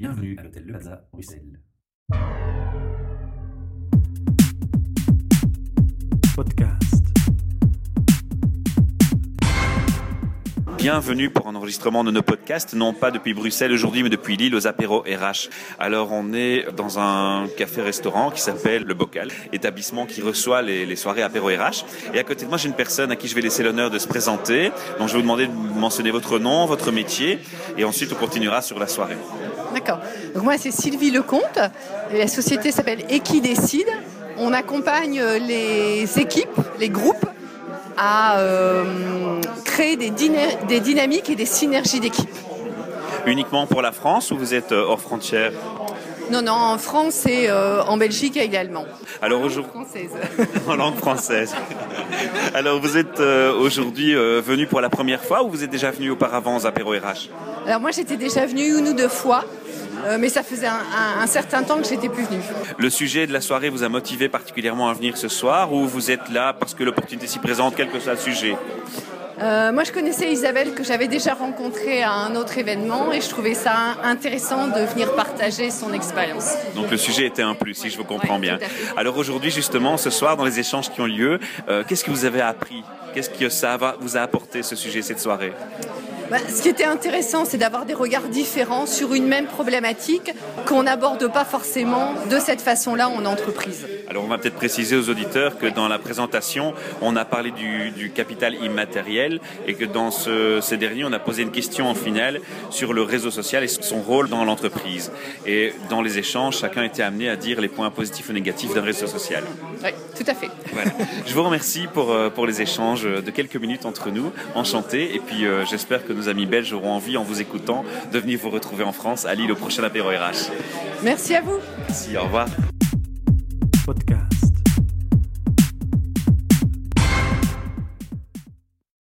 Bienvenue à l'hôtel Le Plaza, Bruxelles. Podcast. Bienvenue pour un enregistrement de nos podcasts, non pas depuis Bruxelles aujourd'hui, mais depuis Lille aux apéros RH. Alors on est dans un café-restaurant qui s'appelle Le Bocal, établissement qui reçoit les, les soirées apéros RH. Et à côté de moi, j'ai une personne à qui je vais laisser l'honneur de se présenter. Donc je vais vous demander de mentionner votre nom, votre métier, et ensuite on continuera sur la soirée. D'accord. Donc moi, c'est Sylvie Lecomte. La société s'appelle Equidécide. On accompagne les équipes, les groupes, à euh, créer des dynamiques et des synergies d'équipe. Uniquement pour la France ou vous êtes euh, hors frontières Non, non, en France et euh, en Belgique également. Alors aujourd'hui, Française. en langue française. Alors vous êtes euh, aujourd'hui euh, venu pour la première fois ou vous êtes déjà venu auparavant aux apéros RH Alors moi, j'étais déjà venue une ou deux fois, mais ça faisait un, un- un certain temps que j'étais plus venue. Le sujet de la soirée vous a motivé particulièrement à venir ce soir ou vous êtes là parce que l'opportunité s'y présente, quel que soit le sujet? Euh, moi, je connaissais Isabelle que j'avais déjà rencontrée à un autre événement et je trouvais ça intéressant de venir partager son expérience. Donc le sujet était un plus, si je vous comprends Ouais, bien. Alors aujourd'hui, justement, ce soir, dans les échanges qui ont lieu, euh, qu'est-ce que vous avez appris? Qu'est-ce que ça va- vous a apporté, ce sujet, cette soirée? Bah, ce qui était intéressant, c'est d'avoir des regards différents sur une même problématique qu'on n'aborde pas forcément de cette façon-là en entreprise. Alors on va peut-être préciser aux auditeurs que dans la présentation, on a parlé du, du capital immatériel et que dans ce, ces derniers, on a posé une question en finale sur le réseau social et son rôle dans l'entreprise. Et dans les échanges, chacun était amené à dire les points positifs ou négatifs d'un réseau social. Oui, tout à fait. Voilà. Je vous remercie pour, euh, pour les échanges de quelques minutes entre nous. Enchanté. Et puis euh, j'espère que nos amis belges auront envie, en vous écoutant, de venir vous retrouver en France à Lille au prochain apéro RH. Merci à vous. Merci, au revoir.